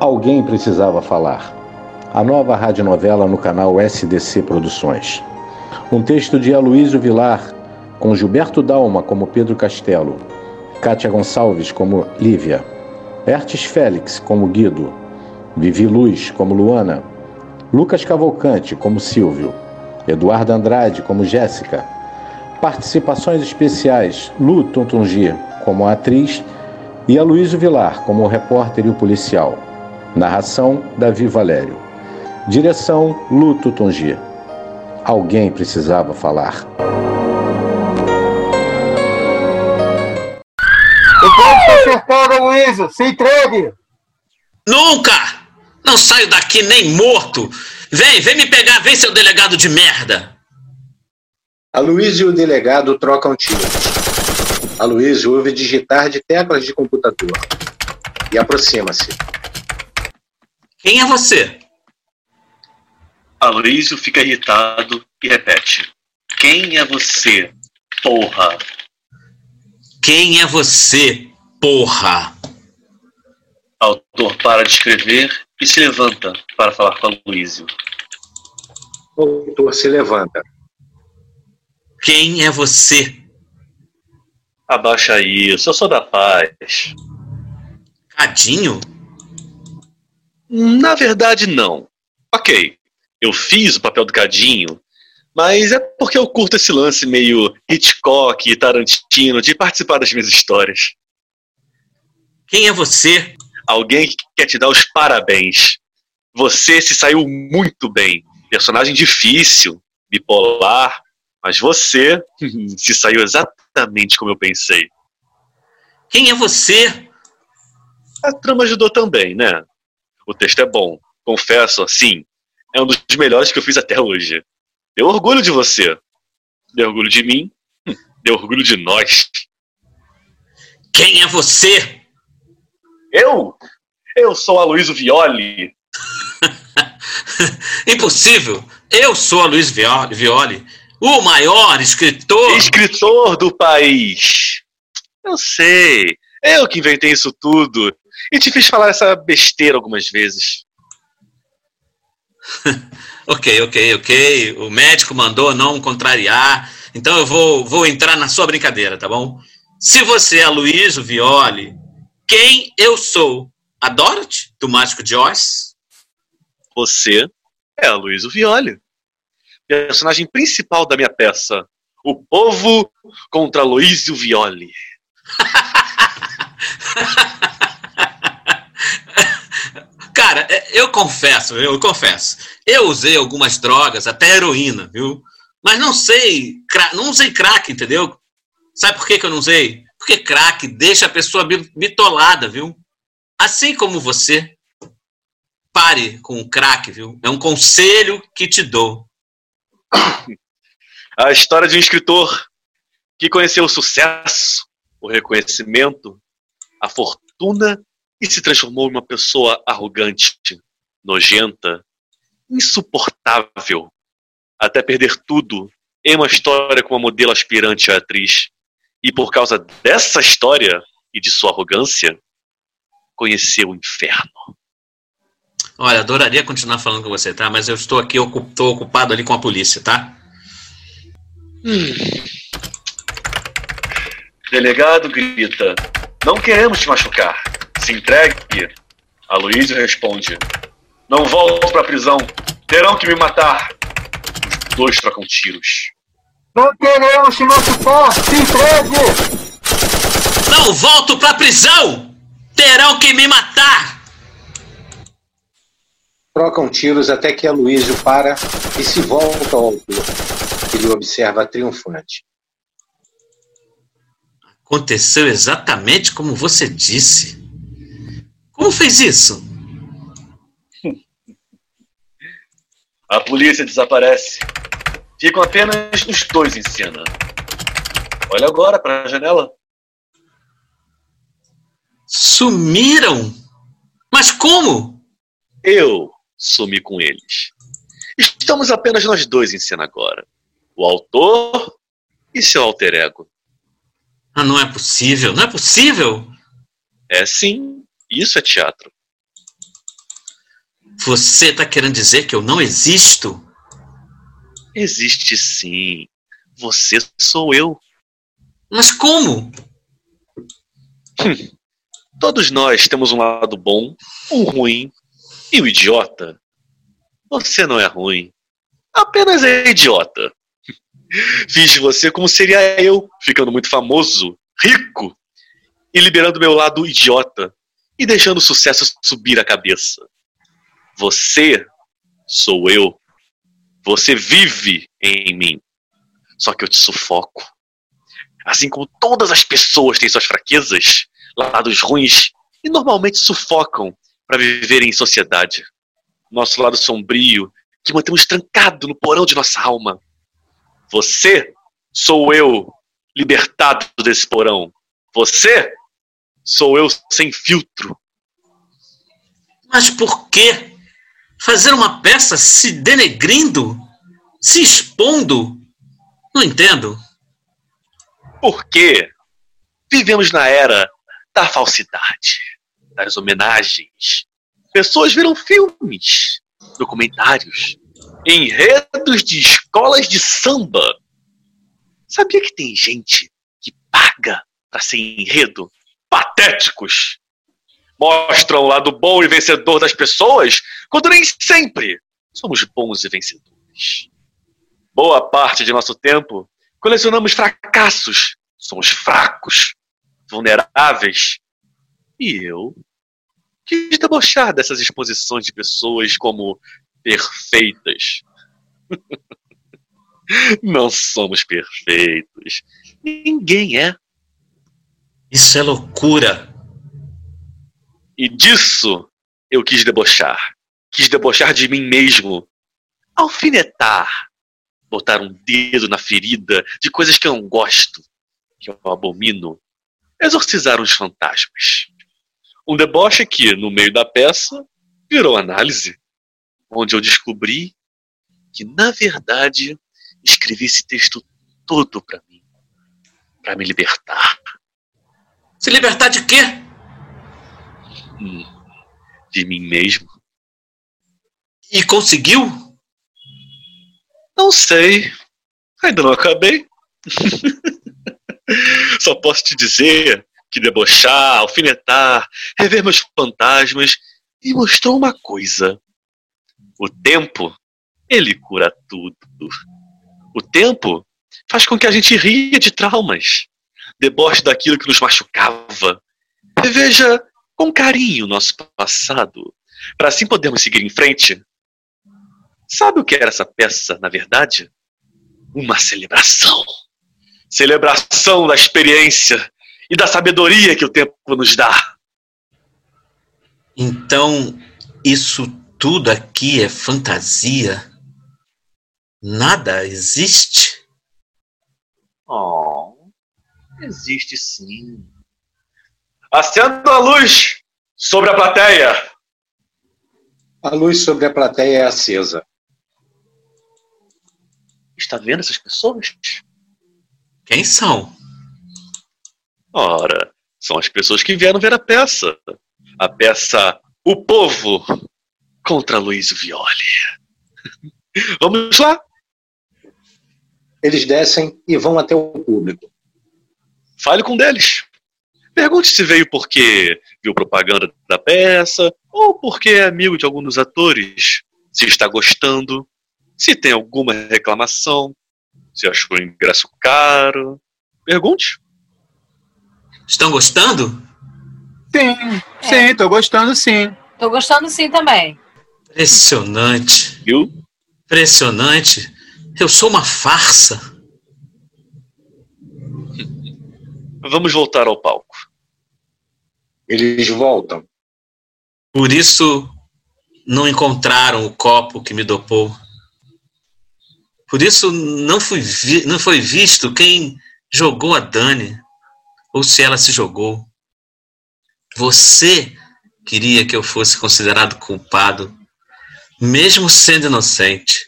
Alguém precisava falar. A nova radionovela no canal SDC Produções. Um texto de Aloysio Vilar, com Gilberto Dalma como Pedro Castelo, Kátia Gonçalves como Lívia, Ertes Félix como Guido, Vivi Luz como Luana, Lucas Cavalcante como Silvio, Eduardo Andrade como Jéssica. Participações especiais: Lu Tuntungi como atriz e Aloysio Vilar como repórter e o policial. Narração: Davi Valério. Direção: Lu Tuntungi. Alguém precisava falar. O povo está cercado, Aloysio! Se entregue! Nunca! Não saio daqui nem morto! Vem, vem me pegar, vem, seu delegado de merda! Aloysio e o delegado trocam tiros. Aloysio ouve digitar de teclas de computador e aproxima-se. Quem é você? Aloysio fica irritado e repete: Quem é você, porra? Quem é você, porra? Autor para de escrever e se levanta para falar com Aloysio. O autor se levanta. Quem é você? Abaixa isso, eu sou da paz. Cadinho? Na verdade, não. Ok, eu fiz o papel do Cadinho, mas é porque eu curto esse lance meio Hitchcock e Tarantino de participar das minhas histórias. Quem é você? Alguém que quer te dar os parabéns. Você se saiu muito bem. Personagem difícil, bipolar, mas você se saiu exatamente como eu pensei. Quem é você? A trama ajudou também, né? O texto é bom. Confesso, assim, é um dos melhores que eu fiz até hoje. Deu orgulho de você. Deu orgulho de mim. Deu orgulho de nós. Quem é você? Eu? Eu sou a Luísa Violi. Impossível! Eu sou a Luiz Violi, o maior escritor. Escritor do país. Eu sei. Eu que inventei isso tudo. E te fiz falar essa besteira algumas vezes. ok, ok, ok. O médico mandou não contrariar. Então eu vou, vou entrar na sua brincadeira, tá bom? Se você é Luiz Violi, quem eu sou? A Dorothy, do Mágico de Oz? Você é a Luiz Violi. Personagem principal da minha peça. O povo contra Luísio Violi. Cara, é, eu confesso, eu confesso. Eu usei algumas drogas, até heroína, viu? Mas não sei, não usei crack, entendeu? Sabe por que, eu não usei? Porque crack deixa a pessoa bitolada, viu? Assim como você. Pare com o crack, viu? É um conselho que te dou. A história de um escritor que conheceu o sucesso, o reconhecimento, a fortuna e se transformou em uma pessoa arrogante, nojenta, insuportável, até perder tudo em uma história com uma modelo aspirante a atriz. E por causa dessa história e de sua arrogância, conheceu o inferno. Olha, adoraria continuar falando com você, tá? Mas eu estou aqui, estou ocupado ali com a polícia, tá? Hum. Delegado grita: Não queremos te machucar. Se entregue. Aloysio responde: Não volto para a prisão. Terão que me matar. Os dois trocam tiros. Não queremos te machucar. Se entregue. Não volto para a prisão. Terão que me matar. Trocam tiros até que Aloysio para e se volta ao autor. Ele observa triunfante. Aconteceu exatamente como você disse. Como fez isso? A polícia desaparece. Ficam apenas os dois em cena. Olha agora para a janela. Sumiram? Mas como? Eu sumi com eles. Estamos apenas nós dois em cena agora. O autor e seu alter ego. Ah, não é possível, não é possível. É sim, isso é teatro. Você tá querendo dizer que eu não existo? Existe sim. Você sou eu. Mas como? Hum. Todos nós temos um lado bom, um ruim e o idiota. Você não é ruim. Apenas é idiota. Fiz você como seria eu, ficando muito famoso, rico e liberando meu lado idiota e deixando o sucesso subir a cabeça. Você sou eu. Você vive em mim. Só que eu te sufoco. Assim como todas as pessoas têm suas fraquezas, lados ruins e normalmente sufocam para viver em sociedade. Nosso lado sombrio, que mantemos trancado no porão de nossa alma. Você sou eu, libertado desse porão. Você sou eu sem filtro. Mas por quê? Fazer uma peça se denegrindo? Se expondo? Não entendo. Porque vivemos na era da falsidade, das homenagens. Pessoas viram filmes, documentários, enredos de escolas de samba. Sabia que tem gente que paga para ser enredo? Patéticos! Mostram o lado bom e vencedor das pessoas, quando nem sempre somos bons e vencedores. Boa parte de nosso tempo colecionamos fracassos, somos fracos, vulneráveis. E eu quis debochar dessas exposições de pessoas como perfeitas. Não somos perfeitos. Ninguém é. Isso é loucura. E disso eu quis debochar. Quis debochar de mim mesmo. Alfinetar. Botar um dedo na ferida de coisas que eu não gosto, que eu abomino exorcizar os fantasmas. Um deboche que, no meio da peça, virou análise, onde eu descobri que, na verdade, escrevi esse texto todo para mim, para me libertar. Se libertar de quê? De mim mesmo. E conseguiu? Não sei. Ainda não acabei. Só posso te dizer que debochar, alfinetar, rever meus fantasmas me mostrou uma coisa. O tempo, ele cura tudo. O tempo faz com que a gente ria de traumas, deboche daquilo que nos machucava. Reveja com carinho o nosso passado, para assim podermos seguir em frente. Sabe o que era essa peça, na verdade? Uma celebração celebração da experiência e da sabedoria que o tempo nos dá. Então, isso tudo aqui é fantasia? Nada existe? Oh, existe sim. Acenda a luz sobre a plateia. A luz sobre a plateia é acesa. Está vendo essas pessoas? Quem são? Ora, são as pessoas que vieram ver a peça. A peça O Povo contra Luiz Violi. Vamos lá? Eles descem e vão até o público. Fale com um deles. Pergunte se veio porque viu propaganda da peça ou porque é amigo de algum dos atores. Se está gostando, se tem alguma reclamação, se achou o ingresso caro. Pergunte. Estão gostando? Sim, sim, tô gostando sim. Tô gostando sim também. Impressionante. Viu? Impressionante. Eu sou uma farsa. Vamos voltar ao palco. Eles voltam. Por isso não encontraram o copo que me dopou. Por isso não, fui vi, não foi visto quem jogou a Dani, ou se ela se jogou. Você queria que eu fosse considerado culpado, mesmo sendo inocente.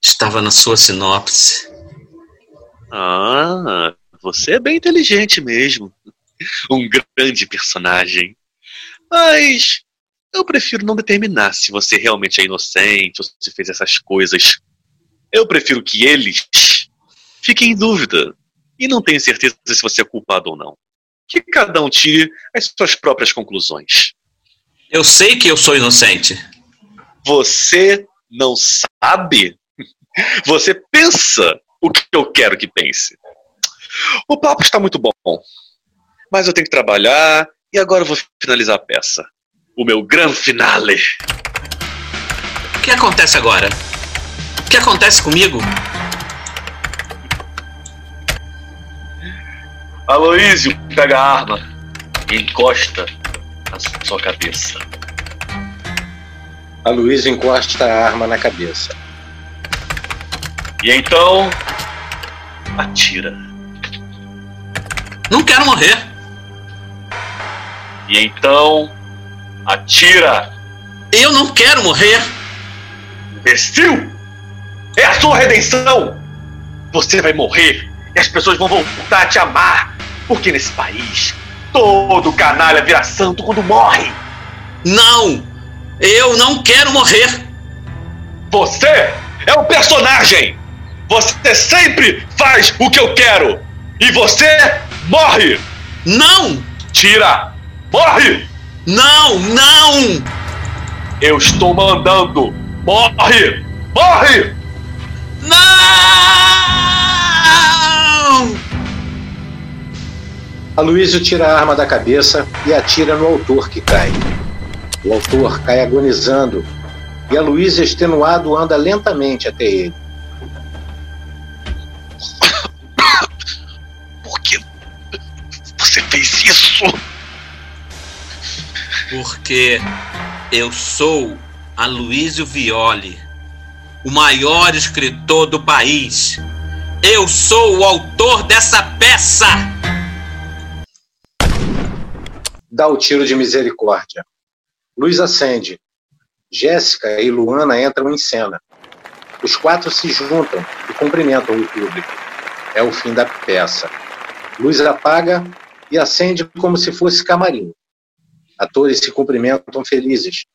Estava na sua sinopse. Ah, você é bem inteligente mesmo. Um grande personagem. Mas Eu prefiro não determinar se você realmente é inocente ou se fez essas coisas. Eu prefiro que eles fiquem em dúvida e não tenham certeza se você é culpado ou não. Que cada um tire as suas próprias conclusões. Eu sei que eu sou inocente. Você não sabe? Você pensa o que eu quero que pense. O papo está muito bom, mas eu tenho que trabalhar e agora eu vou finalizar a peça. O meu grande finale. O que acontece agora? O que acontece comigo? Aloísio, pega a arma e encosta na sua cabeça. Aloysio encosta a arma na cabeça. E então, atira. Não quero morrer. E então, atira. Eu não quero morrer. Imbecil! É a sua redenção! Você vai morrer e as pessoas vão voltar a te amar. Porque nesse país, todo canalha vira santo quando morre. Não! Eu não quero morrer! Você é um personagem! Você sempre faz o que eu quero! E você morre! Não! Tira! Morre! Não! Não! Eu estou mandando! Morre! Morre! Não! Aloysio tira a arma da cabeça e atira no autor que cai. O autor cai agonizando e Aloysio, extenuado, anda lentamente até ele. Você fez isso? Porque eu sou Aloysio Violi, o maior escritor do país. Eu sou o autor dessa peça! Dá o tiro de misericórdia. Luz acende. Jéssica e Luana entram em cena. Os quatro se juntam e cumprimentam o público. É o fim da peça. Luz apaga e acende como se fosse camarim. Atores se cumprimentam felizes.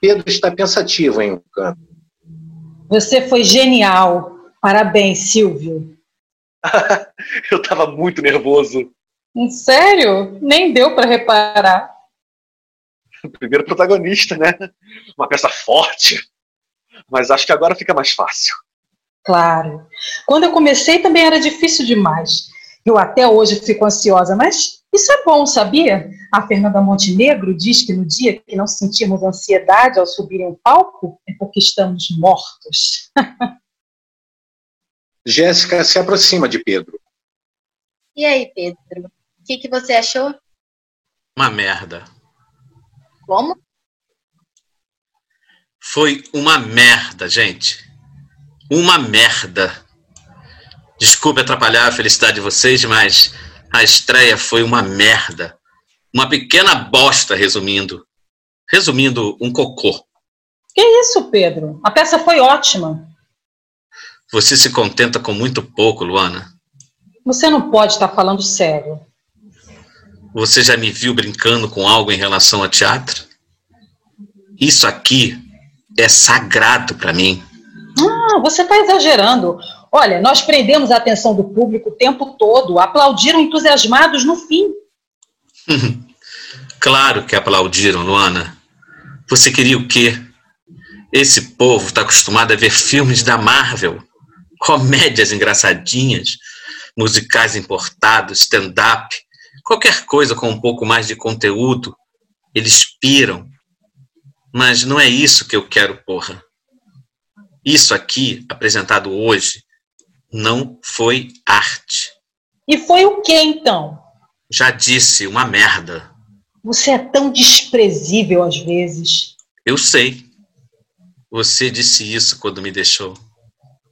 Pedro está pensativo em um canto. Você foi genial. Parabéns, Silvio. eu estava muito nervoso. Sério? Nem deu para reparar. Primeiro protagonista, né? Uma peça forte. Mas acho que agora fica mais fácil. Claro. Quando eu comecei também era difícil demais. Eu até hoje fico ansiosa, mas isso é bom, sabia? A Fernanda Montenegro diz que no dia que não sentimos ansiedade ao subir em palco é porque estamos mortos. Jéssica se aproxima de Pedro. E aí, Pedro? O que, que você achou? Uma merda. Como? Foi uma merda, gente. Uma merda. Desculpe atrapalhar a felicidade de vocês, mas a estreia foi uma merda. Uma pequena bosta, resumindo. Resumindo, um cocô. Que isso, Pedro? A peça foi ótima. Você se contenta com muito pouco, Luana. Você não pode estar falando sério. Você já me viu brincando com algo em relação a teatro? Isso aqui é sagrado para mim. Ah, você está exagerando. Olha, nós prendemos a atenção do público o tempo todo, aplaudiram entusiasmados no fim. claro que aplaudiram, Luana. Você queria o quê? Esse povo está acostumado a ver filmes da Marvel, comédias engraçadinhas, musicais importados, stand-up, qualquer coisa com um pouco mais de conteúdo. Eles piram. Mas não é isso que eu quero, porra. Isso aqui, apresentado hoje, não foi arte. E foi o que então? Já disse, uma merda. Você é tão desprezível às vezes. Eu sei. Você disse isso quando me deixou.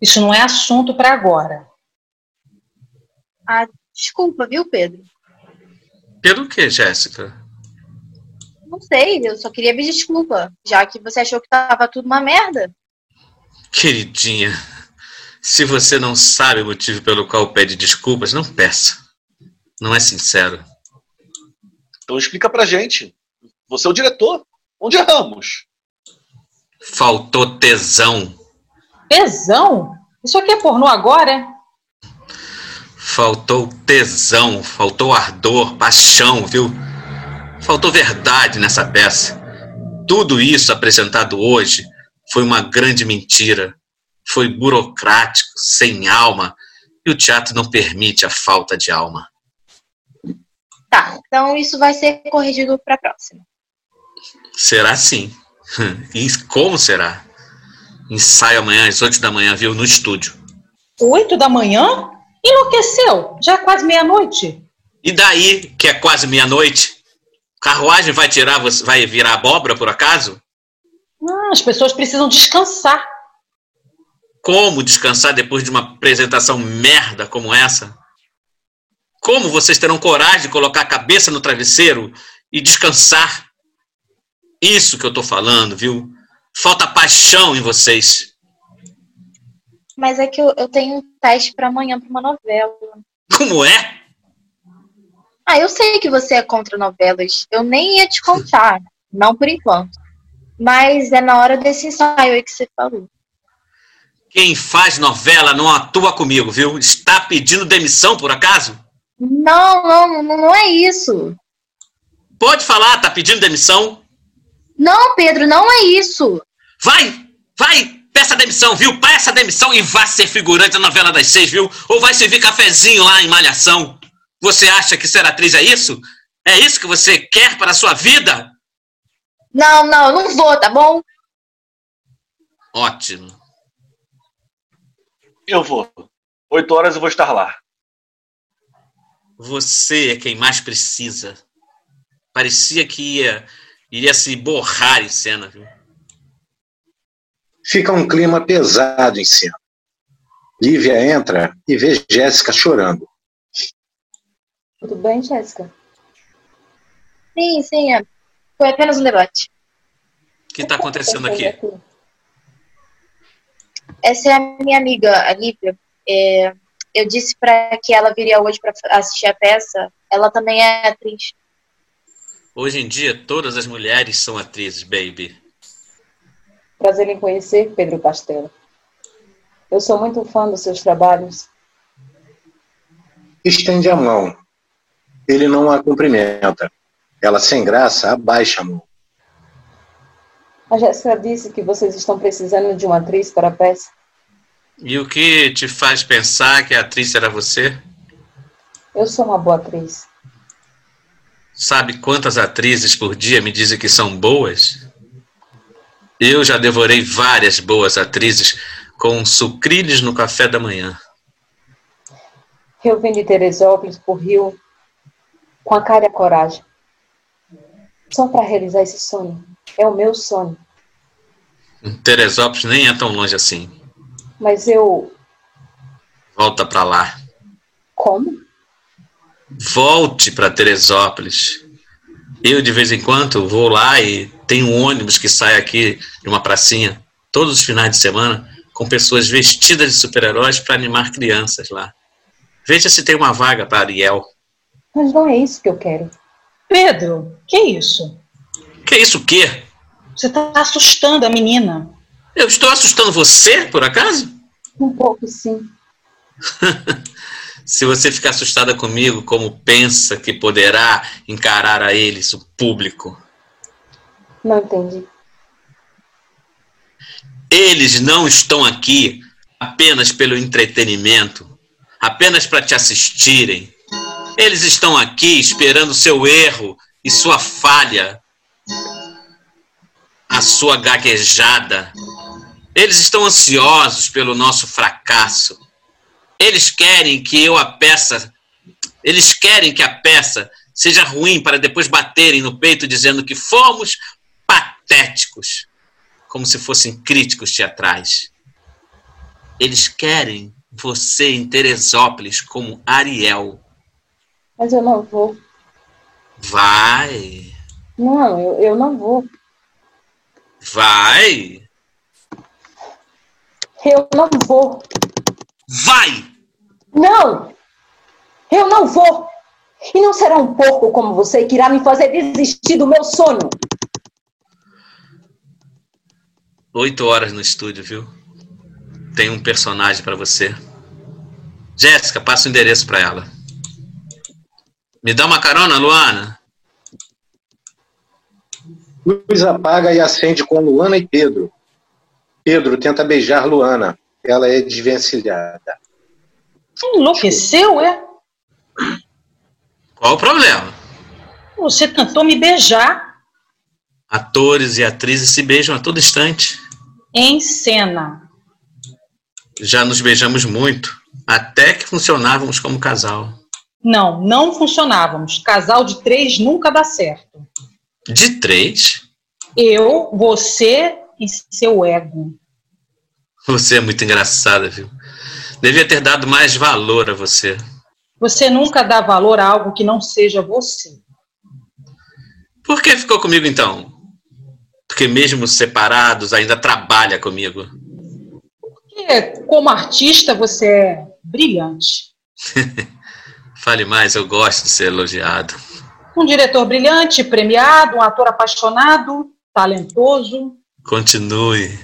Isso não é assunto para agora. Ah, desculpa, viu, Pedro? Pelo que, Jéssica? Não sei, eu só queria pedir desculpa, já que você achou que tava tudo uma merda. Queridinha, se você não sabe o motivo pelo qual pede desculpas, não peça. Não é sincero. Então explica pra gente. Você é o diretor. Onde erramos? Faltou tesão. Tesão? Isso aqui é pornô agora, é? Faltou tesão, faltou ardor, paixão, viu? Faltou verdade nessa peça. Tudo isso apresentado hoje foi uma grande mentira. Foi burocrático, sem alma, e o teatro não permite a falta de alma. Tá, então isso vai ser corrigido para a próxima. Será sim. E como será? Ensaio amanhã às 8 da manhã, viu? No estúdio. Oito da manhã? Enlouqueceu? Já é quase meia-noite. E daí, que é quase meia-noite? Carruagem vai tirar, você- vai virar abóbora por acaso? As pessoas precisam descansar. Como descansar depois de uma apresentação merda como essa? Como vocês terão coragem de colocar a cabeça no travesseiro e descansar? Isso que eu tô falando, viu? Falta paixão em vocês. Mas é que eu, eu tenho um teste para amanhã para uma novela. Como é? Ah, eu sei que você é contra novelas. Eu nem ia te contar. não por enquanto. Mas é na hora desse ensaio aí que você falou. Quem faz novela não atua comigo, viu? Está pedindo demissão por acaso? Não, não, não, é isso. Pode falar, tá pedindo demissão? Não, Pedro, não é isso. Vai, vai, peça demissão, viu? Peça demissão e vá ser figurante na novela das seis, viu? Ou vai servir cafezinho lá em Malhação. Você acha que ser atriz é isso? É isso que você quer para a sua vida? Não, não, eu não vou, tá bom? Ótimo. Eu vou. Oito horas eu vou estar lá. Você é quem mais precisa. Parecia que ia, iria se borrar em cena, viu? Fica um clima pesado em cena. Lívia entra e vê Jéssica chorando. Tudo bem, Jéssica? Sim, sim, é. Foi apenas um debate. O que está acontecendo aqui? Essa é a minha amiga, a Lívia. É, eu disse para que ela viria hoje para assistir a peça. Ela também é atriz. Hoje em dia, todas as mulheres são atrizes, baby. Prazer em conhecer, Pedro Castelo. Eu sou muito fã dos seus trabalhos. Estende a mão. Ele não a cumprimenta. Ela, sem graça, abaixa a mão. A Jéssica disse que vocês estão precisando de uma atriz para a peça. E o que te faz pensar que a atriz era você? Eu sou uma boa atriz. Sabe quantas atrizes por dia me dizem que são boas? Eu já devorei várias boas atrizes com sucrilhos no café da manhã. Eu vim de Teresópolis por Rio com a cara e a coragem. Só para realizar esse sonho. É o meu sonho. Teresópolis nem é tão longe assim. Mas eu. Volta pra lá. Como? Volte para Teresópolis. Eu, de vez em quando, vou lá e tem um ônibus que sai aqui de uma pracinha todos os finais de semana com pessoas vestidas de super-heróis para animar crianças lá. Veja se tem uma vaga para Ariel. Mas não é isso que eu quero. Pedro, que isso? Que isso o quê? Você está assustando a menina. Eu estou assustando você, por acaso? Um pouco, sim. Se você ficar assustada comigo, como pensa que poderá encarar a eles, o público? Não entendi. Eles não estão aqui apenas pelo entretenimento, apenas para te assistirem. Eles estão aqui esperando seu erro e sua falha, a sua gaguejada. Eles estão ansiosos pelo nosso fracasso. Eles querem que eu a peça, eles querem que a peça seja ruim para depois baterem no peito dizendo que fomos patéticos, como se fossem críticos teatrais. Eles querem você em Teresópolis como Ariel. Mas eu não vou. Vai, Não, eu, eu não vou. vai, Eu não vou. vai! Não! Eu não vou! E não será um porco como você que irá me fazer desistir do meu sono. Oito horas no estúdio, viu? Tem um personagem para você. Jéssica, passa o endereço para ela. Me dá uma carona, Luana? Luz apaga e acende com Luana e Pedro. Pedro tenta beijar Luana. Ela é desvencilhada. Enlouqueceu, é? Qual o problema? Você tentou me beijar Atores e atrizes se beijam a todo instante. em cena. Já nos beijamos muito, até que funcionávamos como casal. Não, não funcionávamos. Casal de três nunca dá certo. De três? Eu, você e seu ego. Você é muito engraçada, viu? Devia ter dado mais valor a você. Você nunca dá valor a algo que não seja você. Por que ficou comigo então? Porque mesmo separados ainda trabalha comigo. Porque, como artista, você é brilhante. Fale mais, eu gosto de ser elogiado. Um diretor brilhante, premiado, um ator apaixonado, talentoso, Continue.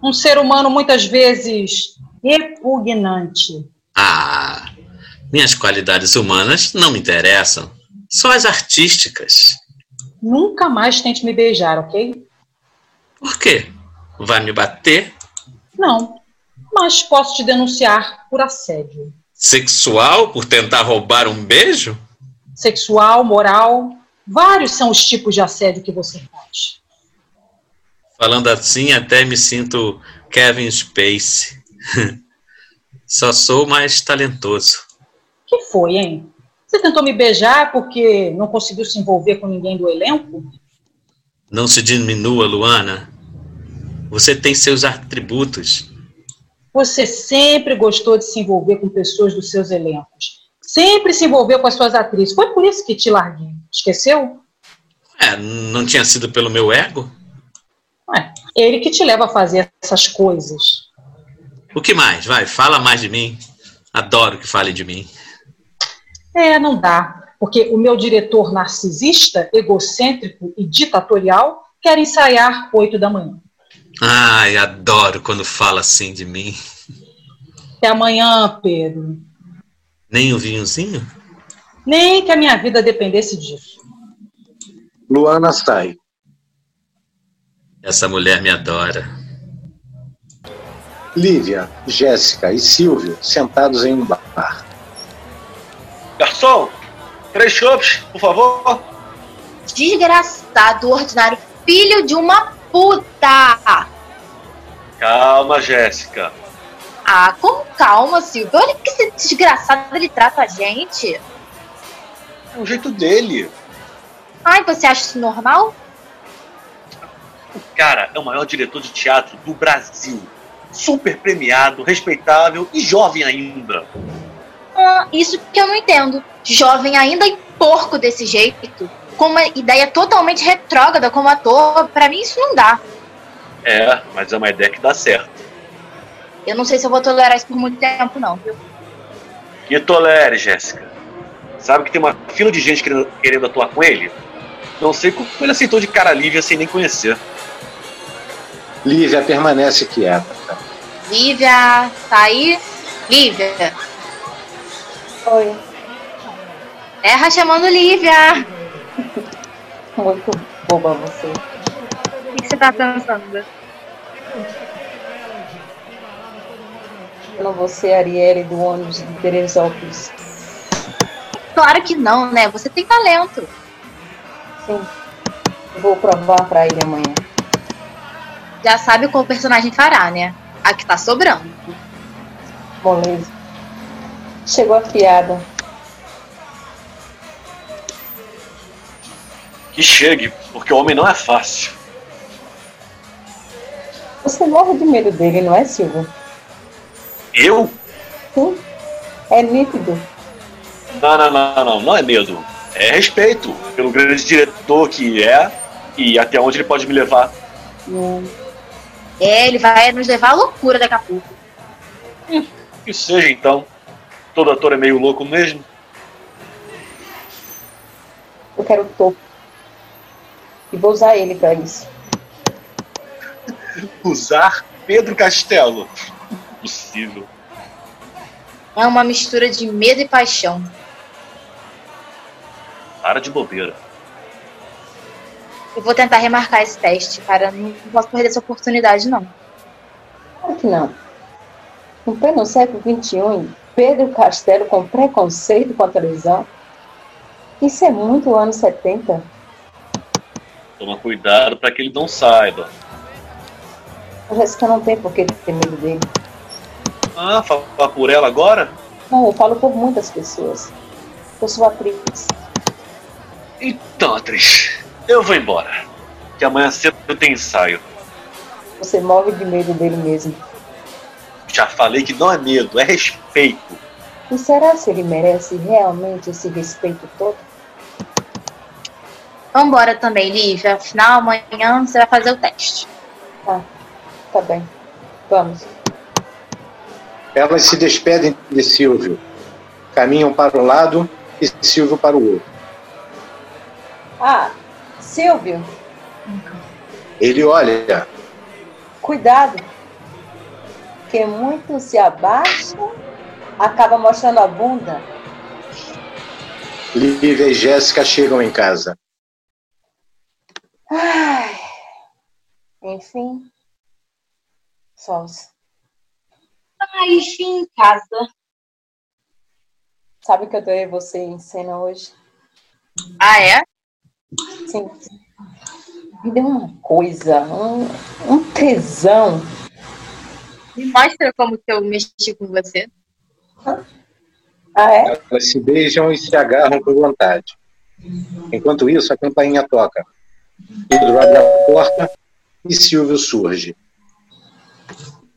um ser humano muitas vezes repugnante. Ah, minhas qualidades humanas não me interessam. Só as artísticas. Nunca mais tente me beijar, ok? Por quê? Vai me bater? Não, mas posso te denunciar por assédio. Sexual por tentar roubar um beijo? Sexual, moral, vários são os tipos de assédio que você faz. Falando assim, até me sinto Kevin Space. Só sou mais talentoso. que foi, hein? Você tentou me beijar porque não conseguiu se envolver com ninguém do elenco? Não se diminua, Luana. Você tem seus atributos. Você sempre gostou de se envolver com pessoas dos seus elencos. Sempre se envolveu com as suas atrizes. Foi por isso que te larguei. Esqueceu? É, não tinha sido pelo meu ego? Ué, ele que te leva a fazer essas coisas. O que mais? Vai, fala mais de mim. Adoro que falem de mim. É, não dá. Porque o meu diretor narcisista, egocêntrico e ditatorial quer ensaiar oito da manhã. Ai, adoro quando fala assim de mim. Até amanhã, Pedro. Nem um vinhozinho? Nem que a minha vida dependesse disso. Luana sai. Essa mulher me adora. Lívia, Jéssica e Silvio sentados em um bar. Garçom, três chopps, por favor. Desgraçado, ordinário, filho de uma puta! Calma, Jéssica. Ah, com calma, Silvio. Olha que esse desgraçado ele trata a gente. É o jeito dele. Ai, você acha isso normal? O cara é o maior diretor de teatro do Brasil. Super premiado, respeitável e jovem ainda. Ah, isso que eu não entendo. Jovem ainda e porco desse jeito. Com uma ideia totalmente retrógrada como ator, pra mim isso não dá. É, mas é uma ideia que dá certo. Eu não sei se eu vou tolerar isso por muito tempo, não, viu? Que tolere, Jéssica. Sabe que tem uma fila de gente querendo, querendo atuar com ele? Não sei como ele aceitou de cara Lívia sem nem conhecer. Lívia permanece quieta. Lívia, tá aí? Lívia. Oi. Erra chamando Lívia. Muito boba você. O que você tá pensando? Eu não vou ser a Arielle do ônibus de Teresópolis. Claro que não, né? Você tem talento. Sim. Vou provar pra ele amanhã. Já sabe qual personagem fará, né? A que tá sobrando. Moleza. Chegou a fiada. Que chegue, porque o homem não é fácil. Você morre de medo dele, não é, Silvio? Eu? Sim. É nítido. Não, não, não, não, não é medo. É respeito pelo grande diretor que é e até onde ele pode me levar. É, ele vai nos levar à loucura daqui a pouco. Que seja então. Todo ator é meio louco mesmo. Eu quero o topo. E vou usar ele pra isso. Usar Pedro Castelo. Impossível. É uma mistura de medo e paixão. Para de bobeira. Eu vou tentar remarcar esse teste, cara. Não posso perder essa oportunidade, não. Claro que não. Em pleno século XXI, Pedro Castelo com preconceito com a televisão. Isso é muito anos 70. Toma cuidado para que ele não saiba. A Jéssica não tem por que ter medo dele. Ah, falar por ela agora? Não, eu falo por muitas pessoas. Eu sou atriz. Então, atriz, eu vou embora. Que amanhã cedo eu tenho ensaio. Você morre de medo dele mesmo. Já falei que não é medo, é respeito. E será se ele merece realmente esse respeito todo? Vambora também, Lívia. Afinal, amanhã você vai fazer o teste. Ah, tá bem. Vamos. Elas se despedem de Silvio. Caminham para um lado e Silvio para o outro. Ah, Silvio, Ele olha. cuidado. Que muito se abaixa, acaba mostrando a bunda. Lívia e Jéssica chegam em casa. Ai. Enfim. Sós. Ai, enfim, em casa. Sabe que eu adorei você em cena hoje? Ah, é? Sim. Me deu uma coisa, um, um tesão. Me mostra como que eu mexi com você. Ah, é? Elas se beijam e se agarram com vontade. Enquanto isso, a campainha toca. Pedro abre a porta e Silvio surge.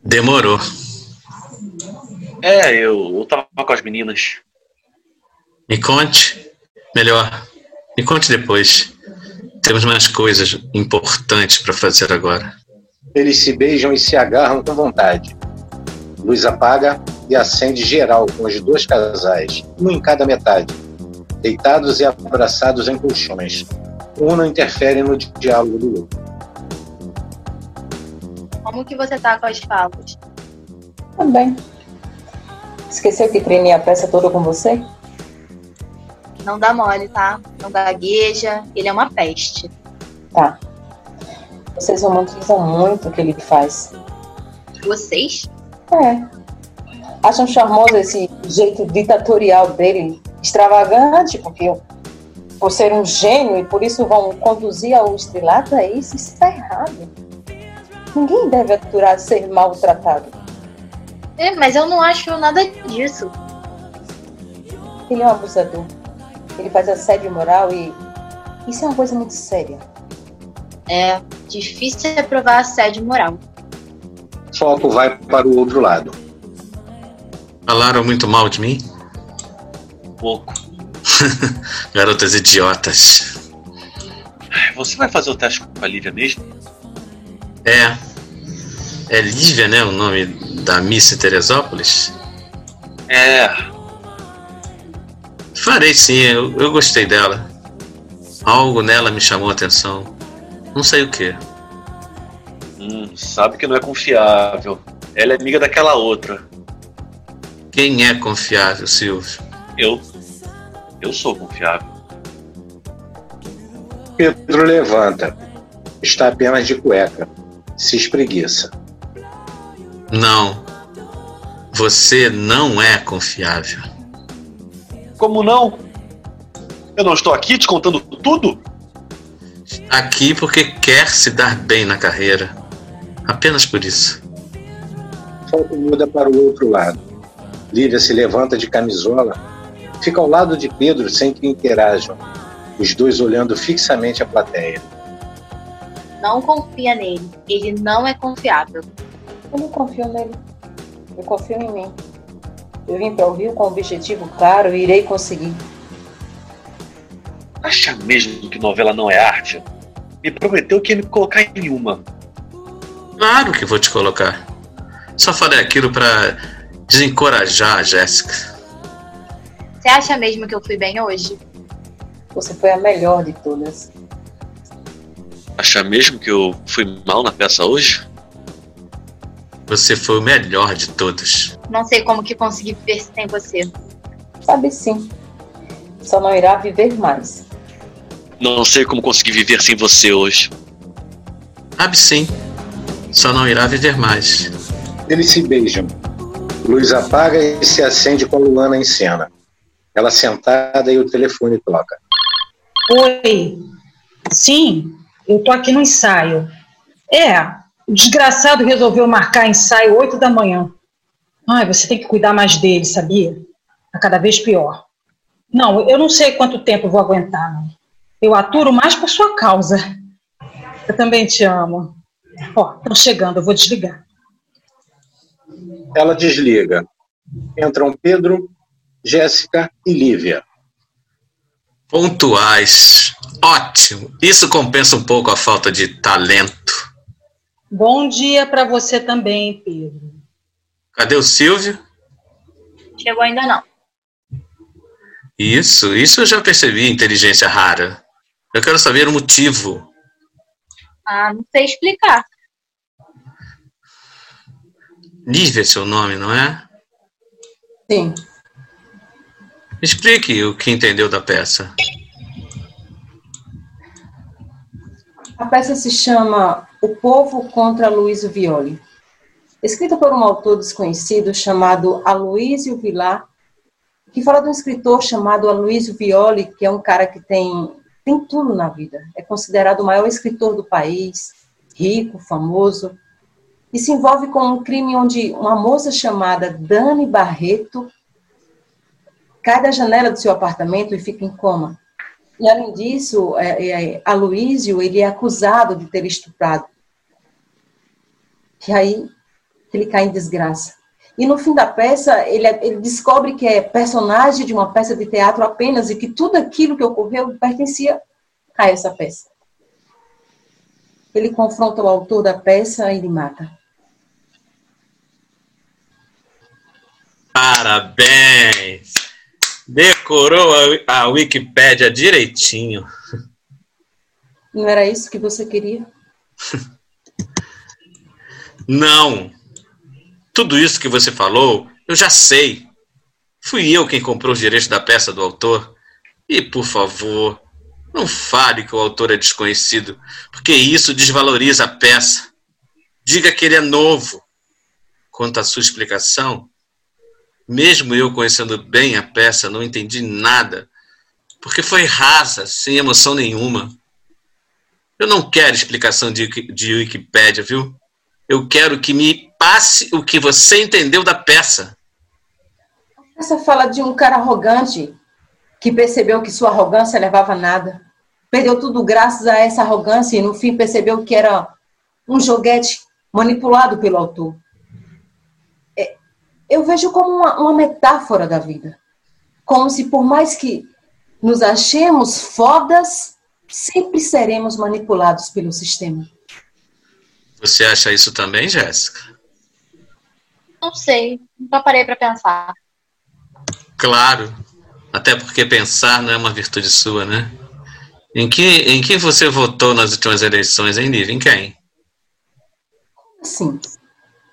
Demorou. É, eu, eu tava com as meninas. Me conte. Melhor, me conte depois. Temos mais coisas importantes para fazer agora. Eles se beijam e se agarram com vontade. Luz apaga e acende geral com os dois casais, um em cada metade, deitados e abraçados em colchões. Um não interfere no diálogo do outro. Como que você tá com as falas? Também. Esqueceu que treinei a peça toda com você? Não dá mole, tá? Não gagueja. Ele é uma peste. Tá. Vocês romantizam muito o que ele faz. Vocês? É. Acham charmoso esse jeito ditatorial dele, extravagante, porque eu, por ser um gênio e por isso vão conduzir ao estrelato, é isso, isso está errado. Ninguém deve aturar ser maltratado. É, mas eu não acho nada disso. Ele é um abusador. Ele faz assédio moral e isso é uma coisa muito séria. É difícil é provar assédio moral. Foco vai para o outro lado. Falaram muito mal de mim? Pouco. Garotas idiotas. Você vai fazer o teste com a Lívia mesmo? É. É Lívia, né? O nome da Miss Teresópolis? É. Farei sim, eu, eu gostei dela. Algo nela me chamou a atenção. Não sei o que. Hum, sabe que não é confiável. Ela é amiga daquela outra. Quem é confiável, Silvio? Eu. Eu sou confiável. Pedro levanta. Está apenas de cueca. Se espreguiça. Não. Você não é confiável. Como não? Eu não estou aqui te contando tudo? Aqui porque quer se dar bem na carreira. Apenas por isso. Foco muda para o outro lado. Lívia se levanta de camisola, fica ao lado de Pedro sem que interajam, os dois olhando fixamente a plateia. Não confia nele. Ele não é confiável. Eu não confio nele. Eu confio em mim. Eu vim para o Rio com um objetivo claro e irei conseguir. Acha mesmo que novela não é arte? Me prometeu que ia me colocar em uma. Claro que vou te colocar. Só falei aquilo para desencorajar a Jéssica. Você acha mesmo que eu fui bem hoje? Você foi a melhor de todas. Acha mesmo que eu fui mal na peça hoje? Você foi o melhor de todos. Não sei como que consegui viver sem você. Sabe sim. Só não irá viver mais. Não sei como consegui viver sem você hoje. Sabe sim. Só não irá viver mais. Eles se beijam. Luz apaga e se acende com Luana em cena. Ela sentada e o telefone toca. Oi. Sim, eu tô aqui no ensaio. É, o desgraçado resolveu marcar ensaio 8 da manhã. Ai, você tem que cuidar mais dele, sabia? Tá cada vez pior. Não, eu não sei quanto tempo eu vou aguentar, não. Eu aturo mais por sua causa. Eu também te amo. Ó, estão chegando, eu vou desligar. Ela desliga. Entram Pedro, Jéssica e Lívia. Pontuais. Ótimo. Isso compensa um pouco a falta de talento. Bom dia para você também, Pedro. Cadê o Silvio? Chegou ainda não. Isso, isso eu já percebi, inteligência rara. Eu quero saber o motivo. Ah, não sei explicar. Lívia é seu nome, não é? Sim. Explique o que entendeu da peça. A peça se chama O Povo contra Luísio Violi. Escrita por um autor desconhecido chamado Aloysio Vilar, que fala de um escritor chamado Aloysio Violi, que é um cara que tem, tem tudo na vida. É considerado o maior escritor do país, rico, famoso, e se envolve com um crime onde uma moça chamada Dani Barreto cai da janela do seu apartamento e fica em coma. E, além disso, é, é, Aloísio, ele é acusado de ter estuprado. E aí, ele cai em desgraça. E no fim da peça, ele, é, ele descobre que é personagem de uma peça de teatro apenas e que tudo aquilo que ocorreu pertencia a essa peça. Ele confronta o autor da peça e ele mata. Parabéns! Decorou a, a Wikipédia direitinho. Não era isso que você queria? Não. Tudo isso que você falou, eu já sei. Fui eu quem comprou os direitos da peça do autor. E, por favor, não fale que o autor é desconhecido, porque isso desvaloriza a peça. Diga que ele é novo. Quanto à sua explicação, mesmo eu conhecendo bem a peça, não entendi nada, porque foi rasa, sem emoção nenhuma. Eu não quero explicação de, de Wikipédia, viu? Eu quero que me passe o que você entendeu da peça. Essa fala de um cara arrogante que percebeu que sua arrogância levava a nada. Perdeu tudo graças a essa arrogância e no fim percebeu que era um joguete manipulado pelo autor eu vejo como uma, uma metáfora da vida. Como se, por mais que nos achemos fodas, sempre seremos manipulados pelo sistema. Você acha isso também, Jéssica? Não sei, nunca parei para pensar. Claro, até porque pensar não é uma virtude sua, né? Em que, em quem você votou nas últimas eleições, hein, Nive? Em quem? Sim.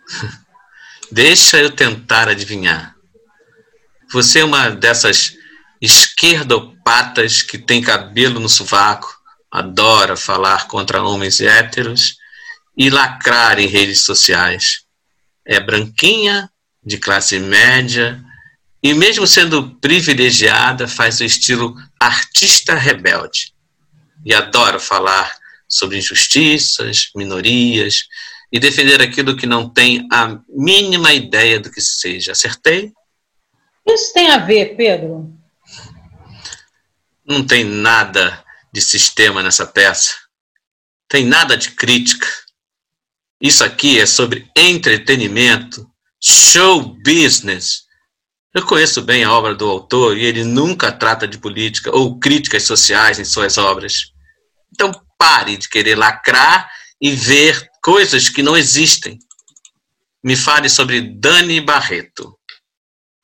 Deixa eu tentar adivinhar. Você é uma dessas esquerdopatas que tem cabelo no sovaco, adora falar contra homens héteros e lacrar em redes sociais. É branquinha, de classe média, e mesmo sendo privilegiada, faz o estilo artista rebelde. E adora falar sobre injustiças, minorias e defender aquilo que não tem a mínima ideia do que seja. Acertei? Isso tem a ver, Pedro? Não tem nada de sistema nessa peça. Tem nada de crítica. Isso aqui é sobre entretenimento, show business. Eu conheço bem a obra do autor e ele nunca trata de política ou críticas sociais em suas obras. Então pare de querer lacrar e ver coisas que não existem. Me fale sobre Dani Barreto.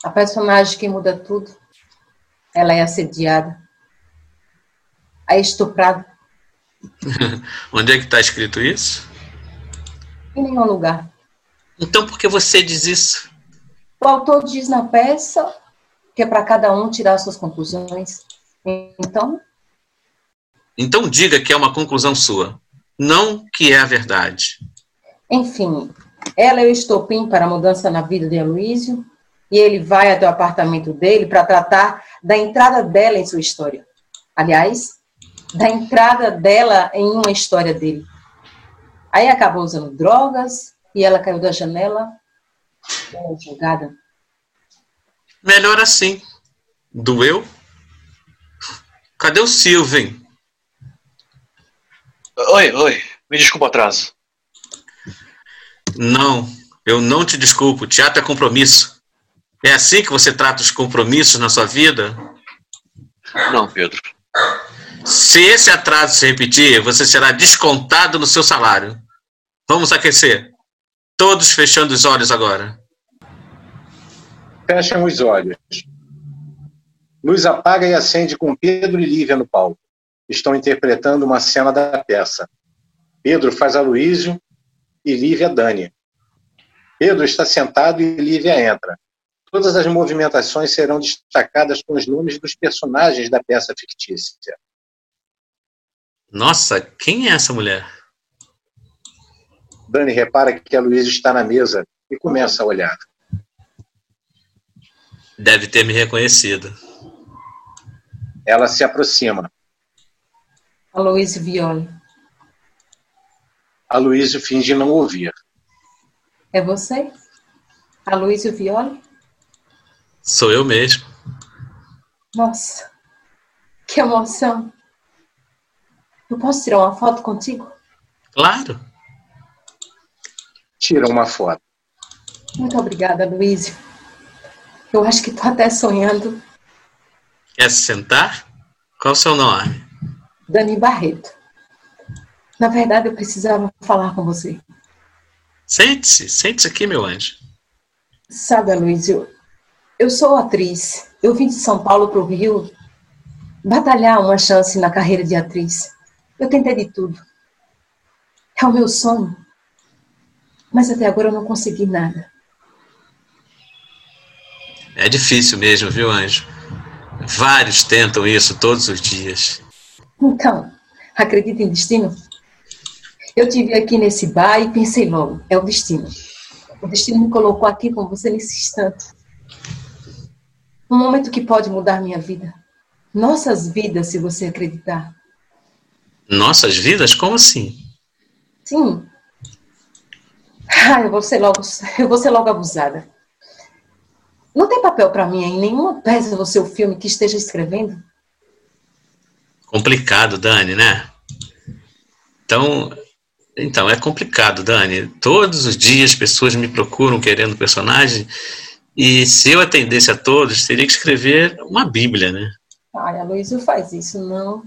A personagem que muda tudo. Ela é assediada. É estuprada. Onde é que está escrito isso? Em nenhum lugar. Então por que você diz isso? O autor diz na peça que é para cada um tirar suas conclusões. Então, Então diga que é uma conclusão sua, não que é a verdade. enfim, ela é o estopim para a mudança na vida de Aloysio e ele vai até o apartamento dele para tratar da entrada dela em sua história. Aliás, da entrada dela em uma história dele. Aí acabou usando drogas e ela caiu da janela, ela é jogada. Melhor assim. Doeu? Cadê o Silven? Oi, oi. Me desculpa o atraso. Não, eu não te desculpo. Teatro é compromisso. É assim que você trata os compromissos na sua vida? Não, Pedro. Se esse atraso se repetir, você será descontado no seu salário. Vamos aquecer. Todos fechando os olhos agora. Fecham os olhos. Luz apaga e acende com Pedro e Lívia no palco. Estão interpretando uma cena da peça. Pedro faz Aloísio e Lívia Dani. Pedro está sentado e Lívia entra. Todas as movimentações serão destacadas com os nomes dos personagens da peça fictícia. Nossa, quem é essa mulher? Dani repara que a Luísa está na mesa e começa a olhar. Deve ter me reconhecido. Ela se aproxima. Aloysio Violi. Aloísio finge não ouvir. É você? Aloysio Violi? Sou eu mesmo. Nossa, que emoção. Eu posso tirar uma foto contigo? Claro. Tira uma foto. Muito obrigada, Luísio. Eu acho que estou até sonhando. Quer se sentar? Qual o seu nome? Dani Barreto. Na verdade, eu precisava falar com você. Sente-se, sente-se aqui, meu anjo. Sabe, Luísio, eu sou atriz. Eu vim de São Paulo para o Rio batalhar uma chance na carreira de atriz. Eu tentei de tudo. É o meu sonho. Mas até agora eu não consegui nada. É difícil mesmo, viu, anjo? Vários tentam isso todos os dias. Então, acredita em destino? Eu te vi aqui nesse bar e pensei logo, é o destino. O destino me colocou aqui com você nesse instante. Um momento que pode mudar minha vida. Nossas vidas, se você acreditar. Nossas vidas? Como assim? Sim. Ah, eu vou ser logo, eu vou ser logo abusada. Não tem papel para mim em nenhuma peça do seu filme que esteja escrevendo? Complicado, Dani, né? Então, então é complicado, Dani. Todos os dias pessoas me procuram querendo personagem e se eu atendesse a todos, teria que escrever uma Bíblia, né? Ai, Aloysio, faz isso, não.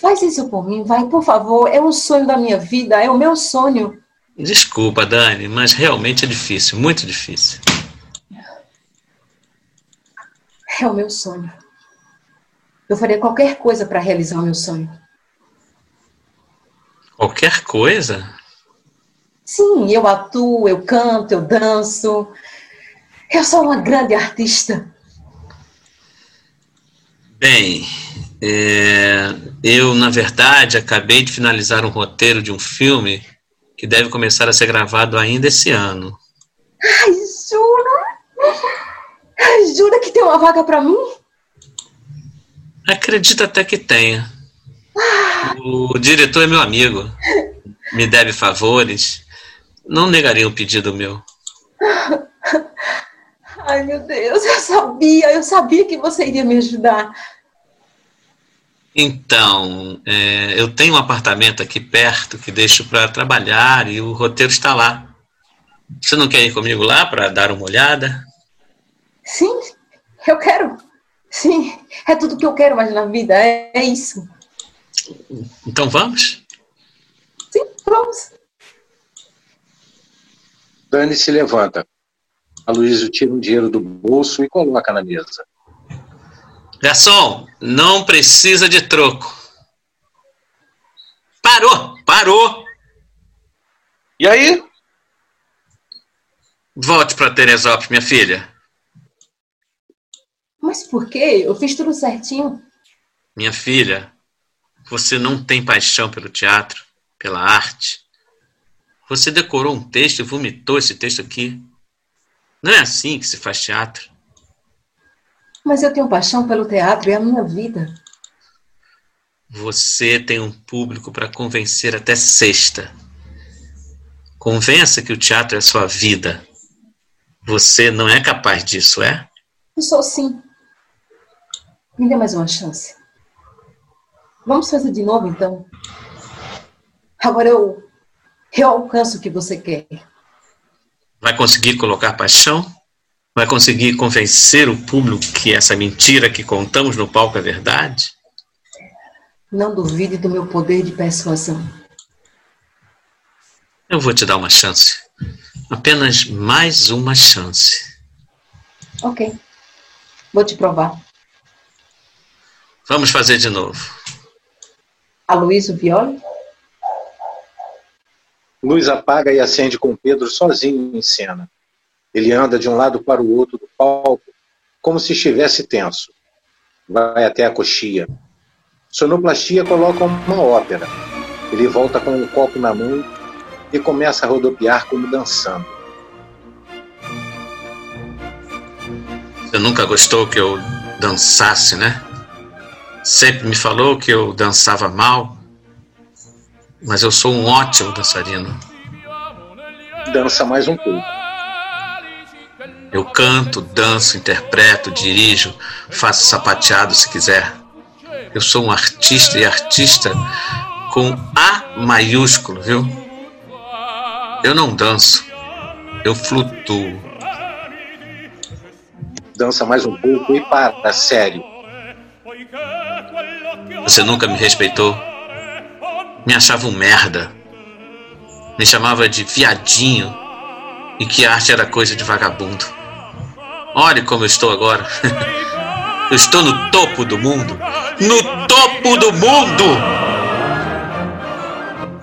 Faz isso por mim, vai, por favor. É um sonho da minha vida, é o meu sonho. Desculpa, Dani, mas realmente é difícil, muito difícil. É o meu sonho. Eu faria qualquer coisa para realizar o meu sonho. Qualquer coisa? Sim, eu atuo, eu canto, eu danço. Eu sou uma grande artista. Bem, é, eu, na verdade, acabei de finalizar um roteiro de um filme que deve começar a ser gravado ainda esse ano. Ai, jura? Ai, jura que tem uma vaga para mim? Acredito até que tenha. O diretor é meu amigo. Me deve favores. Não negaria um pedido meu. Ai, meu Deus, eu sabia, eu sabia que você iria me ajudar. Então, é, eu tenho um apartamento aqui perto que deixo para trabalhar e o roteiro está lá. Você não quer ir comigo lá para dar uma olhada? Sim, eu quero. Sim, é tudo que eu quero mais na vida, é, é isso. Então vamos? Sim, vamos. Dani se levanta. Aloysio tira um dinheiro do bolso e coloca na mesa. Garçom, não precisa de troco. Parou, parou. E aí? Volte para Teresópolis, minha filha. Mas por quê? Eu fiz tudo certinho. Minha filha, você não tem paixão pelo teatro, pela arte. Você decorou um texto e vomitou esse texto aqui. Não é assim que se faz teatro. Mas eu tenho paixão pelo teatro, é a minha vida. Você tem um público para convencer até sexta. Convença que o teatro é a sua vida. Você não é capaz disso, é? Eu sou sim. Me dê mais uma chance. Vamos fazer de novo, então. Agora eu, eu alcanço o que você quer. Vai conseguir colocar paixão? Vai conseguir convencer o público que essa mentira que contamos no palco é verdade? Não duvide do meu poder de persuasão. Eu vou te dar uma chance. Apenas mais uma chance. Ok. Vou te provar. Vamos fazer de novo. Aloysio Violi? Luz apaga e acende com Pedro sozinho em cena. Ele anda de um lado para o outro do palco, como se estivesse tenso. Vai até a coxia. Sonoplastia coloca uma ópera. Ele volta com um copo na mão e começa a rodopiar como dançando. Você nunca gostou que eu dançasse, né? Sempre me falou que eu dançava mal, mas eu sou um ótimo dançarino. Dança mais um pouco. Eu canto, danço, interpreto, dirijo, faço sapateado se quiser. Eu sou um artista e artista com A maiúsculo, viu? Eu não danço, eu flutuo. Dança mais um pouco e para, sério. Você nunca me respeitou. Me achava um merda. Me chamava de viadinho e que arte era coisa de vagabundo. Olhe como eu estou agora. Eu estou no topo do mundo. No topo do mundo!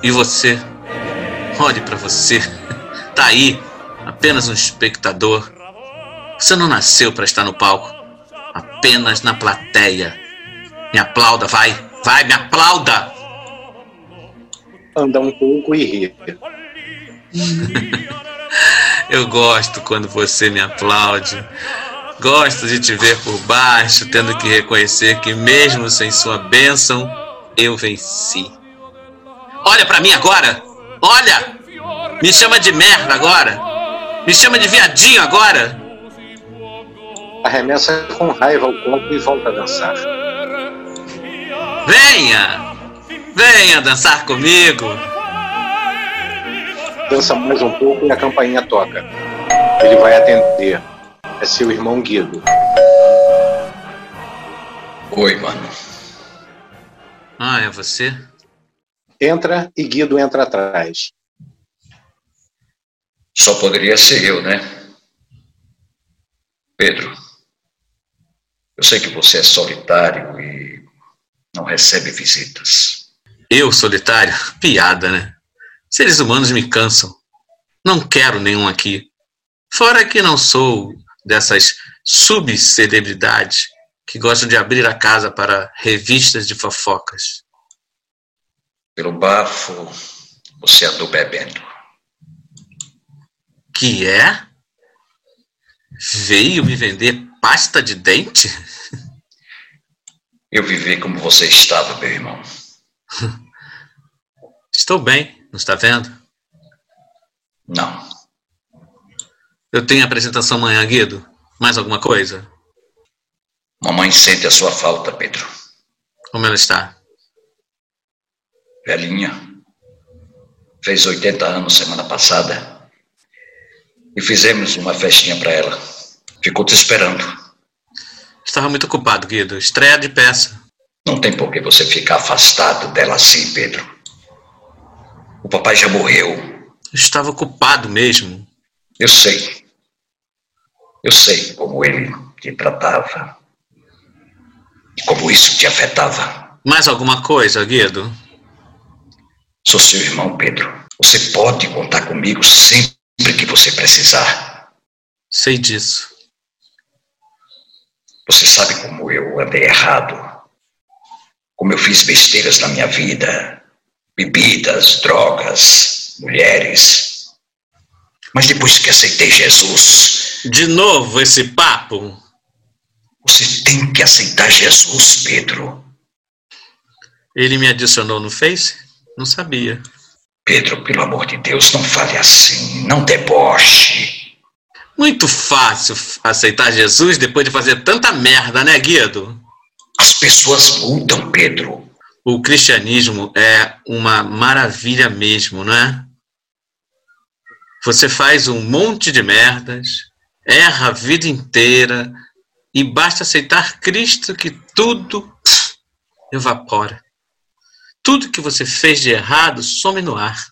E você? Olhe para você. Tá aí, apenas um espectador. Você não nasceu para estar no palco, apenas na plateia. Me aplauda, vai, vai, me aplauda! Anda um pouco e ri. Eu gosto quando você me aplaude. Gosto de te ver por baixo, tendo que reconhecer que, mesmo sem sua bênção, eu venci. Olha para mim agora! Olha! Me chama de merda agora! Me chama de viadinho agora! Arremessa com raiva o copo e volta a dançar. Venha! Venha dançar comigo! Dança mais um pouco e a campainha toca. Ele vai atender. É seu irmão Guido. Oi, mano. Ah, é você? Entra e Guido entra atrás. Só poderia ser eu, né? Pedro, eu sei que você é solitário e não recebe visitas. Eu, solitário? Piada, né? Seres humanos me cansam. Não quero nenhum aqui. Fora que não sou dessas subcelebridades que gostam de abrir a casa para revistas de fofocas. Pelo bafo, você andou bebendo. Que é? Veio me vender pasta de dente? Eu vivi como você estava, meu irmão. Estou bem, não está vendo? Não. Eu tenho apresentação amanhã, Guido. Mais alguma coisa? Mamãe sente a sua falta, Pedro. Como ela está? Velhinha. Fez 80 anos semana passada. E fizemos uma festinha para ela. Ficou te esperando. Estava muito ocupado, Guido. Estreia de peça. Não tem por que você ficar afastado dela assim, Pedro. O papai já morreu. Estava ocupado mesmo. Eu sei. Eu sei como ele te tratava. E como isso te afetava. Mais alguma coisa, Guido? Sou seu irmão, Pedro. Você pode contar comigo sempre que você precisar. Sei disso. Você sabe como eu andei errado? Como eu fiz besteiras na minha vida? Bebidas, drogas, mulheres. Mas depois que aceitei Jesus. De novo esse papo? Você tem que aceitar Jesus, Pedro. Ele me adicionou no Face? Não sabia. Pedro, pelo amor de Deus, não fale assim. Não deboche. Muito fácil aceitar Jesus depois de fazer tanta merda, né, Guido? As pessoas mudam, Pedro. O cristianismo é uma maravilha mesmo, não é? Você faz um monte de merdas, erra a vida inteira e basta aceitar Cristo que tudo evapora. Tudo que você fez de errado some no ar.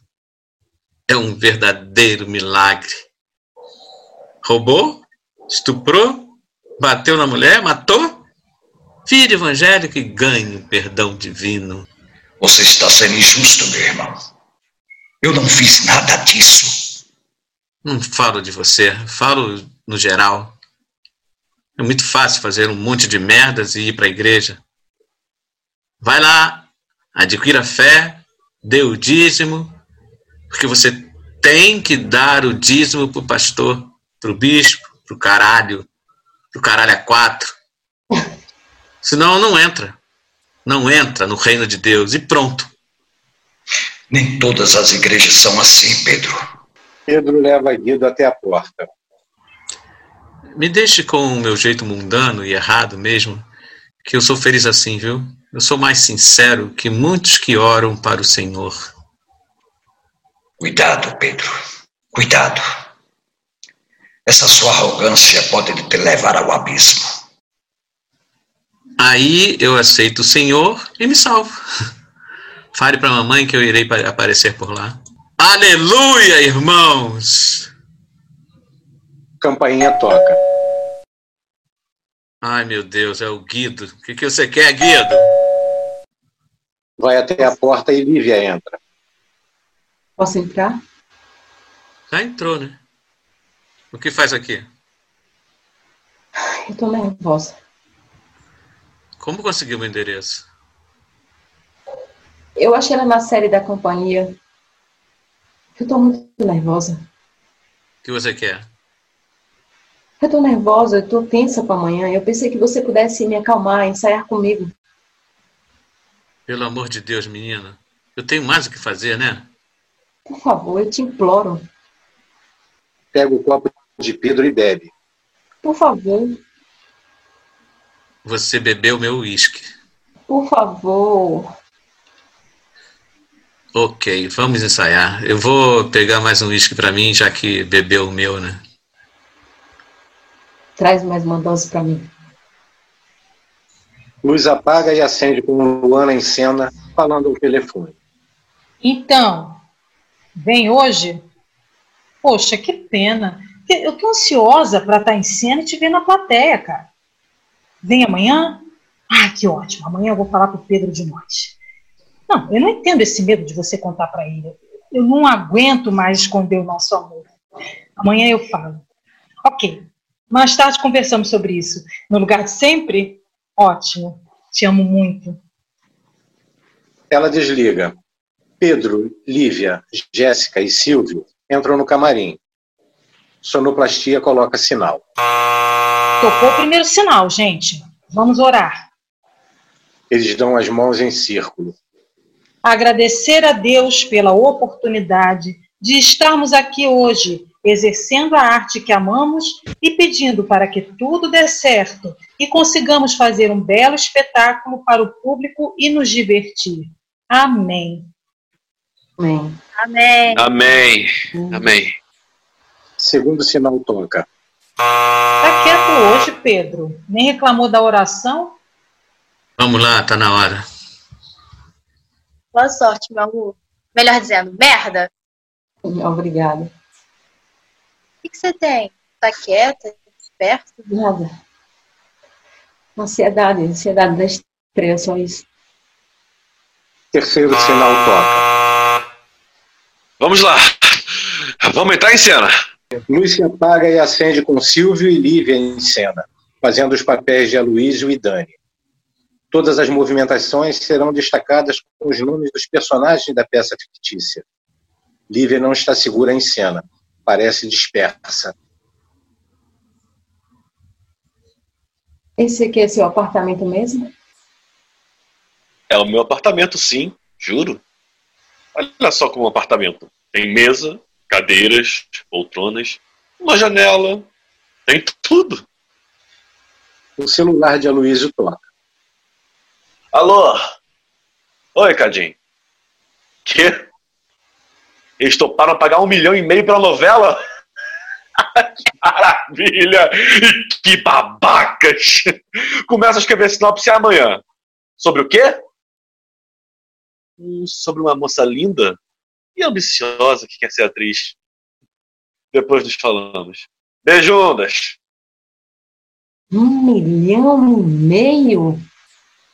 É um verdadeiro milagre. Roubou? Estuprou? Bateu na mulher? Matou? Vire evangélico e ganhe o perdão divino. Você está sendo injusto, meu irmão. Eu não fiz nada disso. Não falo de você, falo no geral. É muito fácil fazer um monte de merdas e ir para a igreja. Vai lá, adquira fé, dê o dízimo, porque você tem que dar o dízimo pro pastor, pro bispo, pro caralho, pro caralho a quatro. Senão não entra. Não entra no reino de Deus e pronto. Nem todas as igrejas são assim, Pedro. Pedro leva Guido até a porta. Me deixe com o meu jeito mundano e errado mesmo, que eu sou feliz assim, viu? Eu sou mais sincero que muitos que oram para o Senhor. Cuidado, Pedro. Cuidado. Essa sua arrogância pode te levar ao abismo. Aí eu aceito o Senhor e me salvo. Fale para a mamãe que eu irei aparecer por lá. Aleluia, irmãos! Campainha toca. Ai, meu Deus, é o Guido. O que, que você quer, Guido? Vai até a porta e Lívia entra. Posso entrar? Já entrou, né? O que faz aqui? Eu tô nervosa. Como conseguiu o endereço? Eu achei ela na série da companhia. Eu tô muito nervosa. O que você quer? Eu tô nervosa, eu tô tensa para amanhã. Eu pensei que você pudesse me acalmar, ensaiar comigo. Pelo amor de Deus, menina. Eu tenho mais o que fazer, né? Por favor, eu te imploro. Pega o copo de Pedro e bebe. Por favor. Você bebeu meu uísque. Por favor. Ok, vamos ensaiar. Eu vou pegar mais um uísque para mim, já que bebeu o meu, né? Traz mais uma dose para mim. Luz apaga e acende com Luana em cena, falando ao telefone. Então, vem hoje? Poxa, que pena. Eu tô ansiosa para estar tá em cena e te ver na plateia, cara. Vem amanhã? Ah, que ótimo. Amanhã eu vou falar pro Pedro de noite. Não, eu não entendo esse medo de você contar para ele. Eu não aguento mais esconder o nosso amor. Amanhã eu falo. Ok. Mais tarde conversamos sobre isso. No lugar de sempre? Ótimo. Te amo muito. Ela desliga. Pedro, Lívia, Jéssica e Silvio entram no camarim. Sonoplastia coloca sinal. Tocou o primeiro sinal, gente. Vamos orar. Eles dão as mãos em círculo. Agradecer a Deus pela oportunidade de estarmos aqui hoje exercendo a arte que amamos e pedindo para que tudo dê certo e consigamos fazer um belo espetáculo para o público e nos divertir. Amém. Amém. Amém. Amém. Amém. Segundo sinal toca. Tá quieto hoje, Pedro? Nem reclamou da oração? Vamos lá, tá na hora. Boa sorte, meu amor. Melhor dizendo, merda. Obrigada que, que você tem? Tá quieta? Esperta? Nada. Ansiedade, ansiedade da estreia, só isso. Terceiro sinal toca. Vamos lá. Vamos entrar em cena. Luz se apaga e acende com Silvio e Lívia em cena, fazendo os papéis de Aloysio e Dani. Todas as movimentações serão destacadas com os nomes dos personagens da peça fictícia. Lívia não está segura em cena, parece dispersa. Esse aqui é seu apartamento mesmo? É o meu apartamento, sim, juro. Olha só como um apartamento. Tem mesa, cadeiras, poltronas, uma janela, tem tudo. O celular de Aloysio toca. Alô? Oi, Cadinho. Que? Eles toparam pagar um milhão e meio pela novela? que maravilha! E que babacas! Começa a escrever sinopse amanhã. Sobre o quê? Sobre uma moça linda e ambiciosa que quer ser atriz. Depois nos falamos. Beijundas! Um milhão e meio?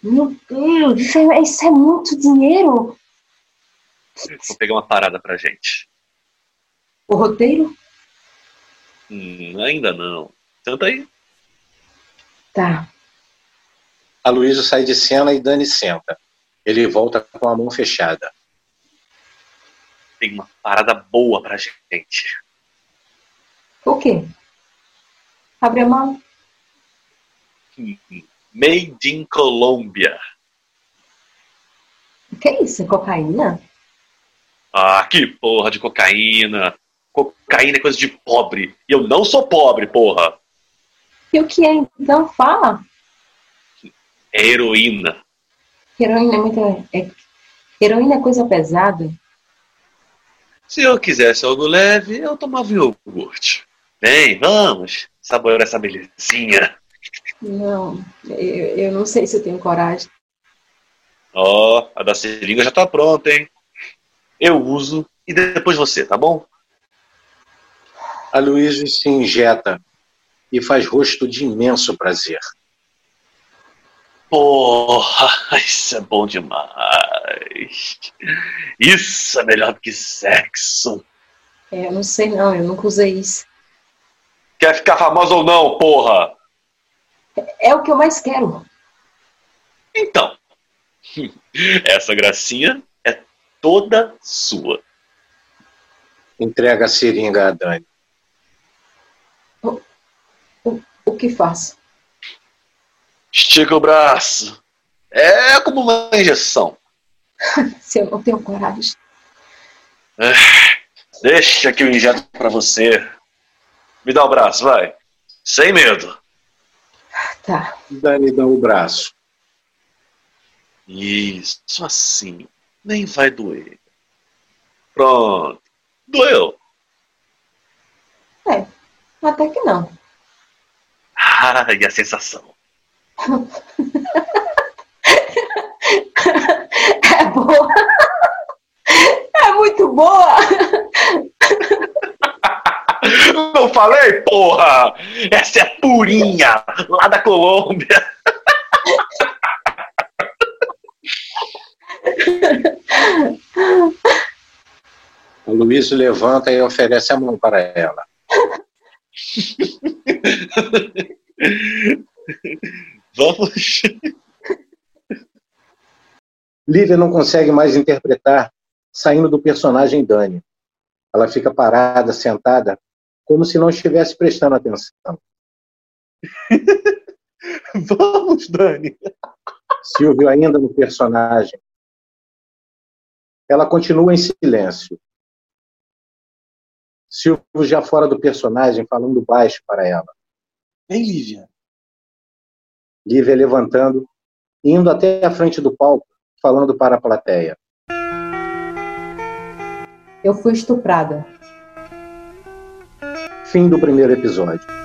Meu Deus, isso é, isso é muito dinheiro. Vou pegar uma parada pra gente. O roteiro? Hum, ainda não. Senta aí. Tá. Aloysio sai de cena e Dani senta. Ele volta com a mão fechada. Tem uma parada boa pra gente. O quê? Abre a mão. Hum, Made in Colômbia. O que é isso? Cocaína? Ah, que porra de cocaína. Cocaína é coisa de pobre. E eu não sou pobre, porra. E o que é então? Fala. É heroína. Heroína é muito. É... Heroína é coisa pesada. Se eu quisesse algo leve, eu tomava iogurte. Vem, vamos. Saborear essa belezinha. Não, eu, eu não sei se eu tenho coragem. Ó, oh, a da seringa já tá pronta, hein? Eu uso e depois você, tá bom? Aloysio se injeta e faz rosto de imenso prazer. Porra, isso é bom demais. Isso é melhor do que sexo. É, eu não sei não, eu nunca usei isso. Quer ficar famosa ou não, porra? É, é o que eu mais quero. Então, essa gracinha é toda sua. Entrega a seringa a Dani. O, o, o que faço? Estica o braço. É como uma injeção. Se eu não tenho coragem. É, deixa que eu injeto pra você. Me dá o braço, vai. Sem medo. Tá. Dani dá o braço. Isso, assim. Nem vai doer. Pronto. Doeu. É, até que não. Ah, e a sensação? É boa. É muito boa. Não falei, porra? Essa é purinha, lá da Colômbia. O Luiz levanta e oferece a mão para ela. Vamos. Lívia não consegue mais interpretar saindo do personagem Dani. Ela fica parada, sentada, como se não estivesse prestando atenção. Vamos, Dani. Silvio ainda no personagem. Ela continua em silêncio. Silvio já fora do personagem, falando baixo para ela. Vem, Lívia. Lívia levantando, indo até a frente do palco, falando para a plateia. Eu fui estuprada. Fim do primeiro episódio.